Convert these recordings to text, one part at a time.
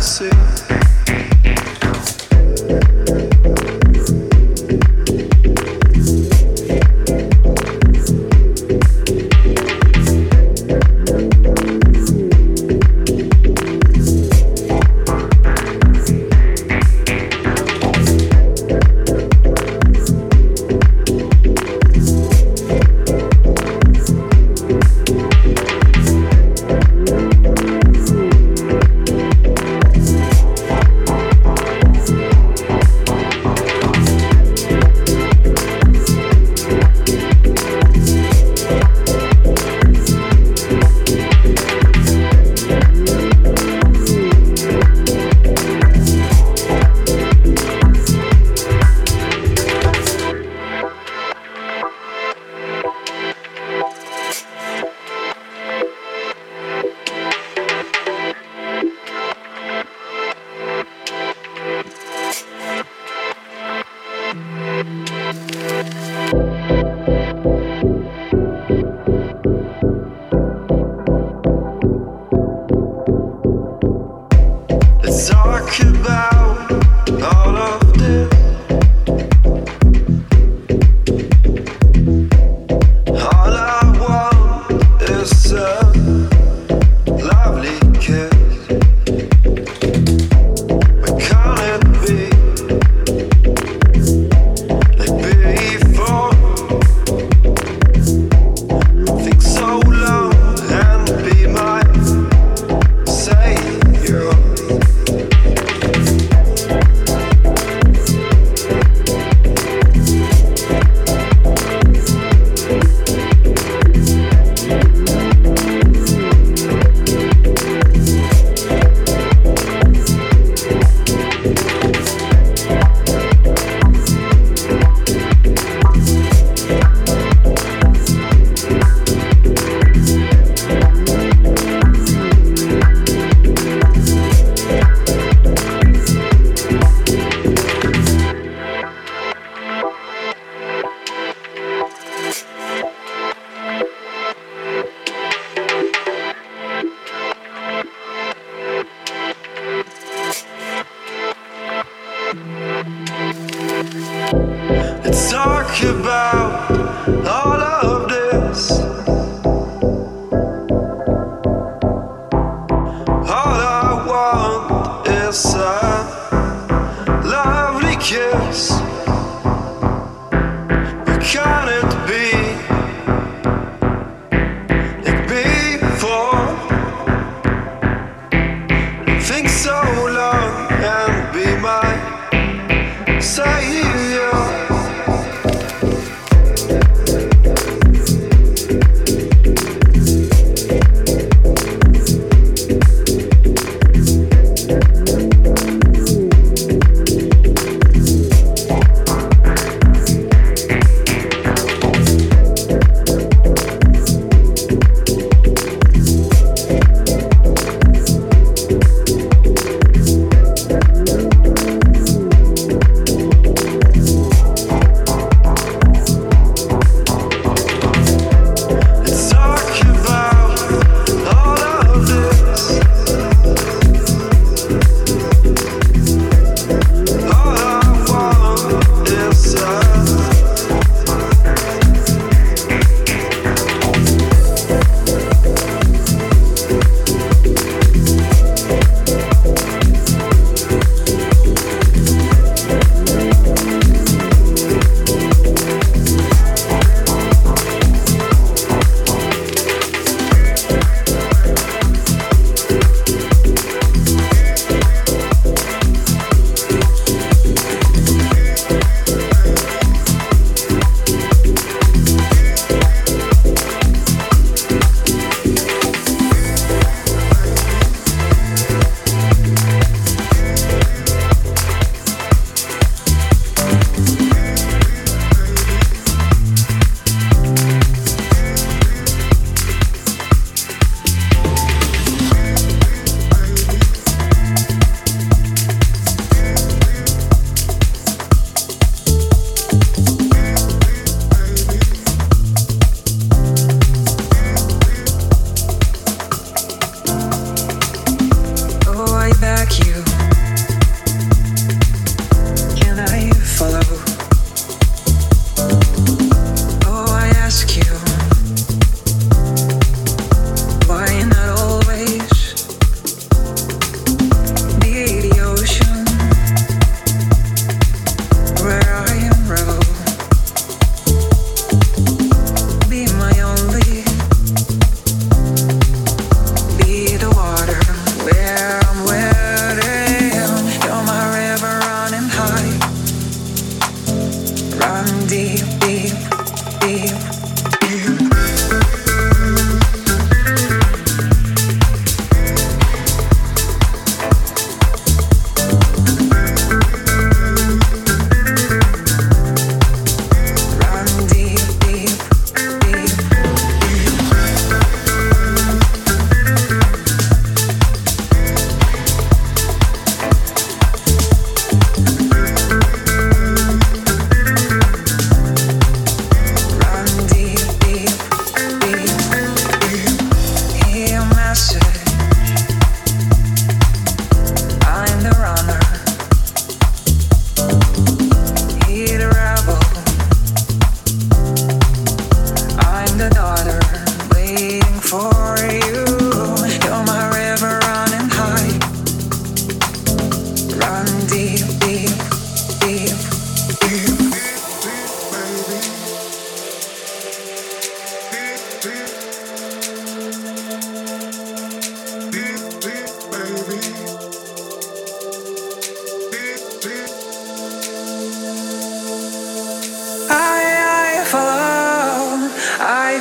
see.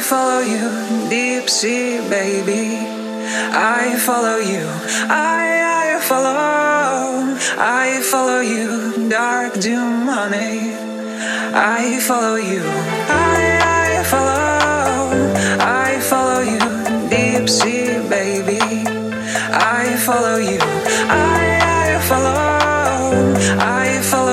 Follow you, deep sea baby. I follow you, I, I follow, I follow you, dark doom honey. I follow you, I, I follow, I follow you, deep sea baby. I follow you, I, I follow, I follow